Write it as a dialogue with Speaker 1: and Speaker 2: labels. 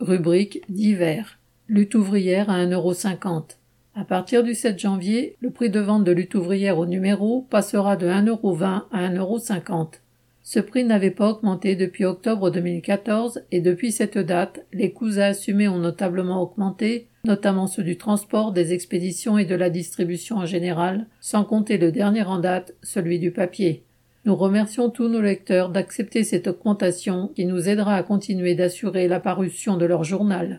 Speaker 1: Rubrique divers. Lutte ouvrière à 1,50€. À partir du 7 janvier, le prix de vente de lutte ouvrière au numéro passera de 1,20€ à 1,50€. Ce prix n'avait pas augmenté depuis octobre 2014 et depuis cette date, les coûts à assumer ont notablement augmenté, notamment ceux du transport, des expéditions et de la distribution en général, sans compter le dernier en date, celui du papier. Nous remercions tous nos lecteurs d'accepter cette augmentation qui nous aidera à continuer d'assurer la parution de leur journal.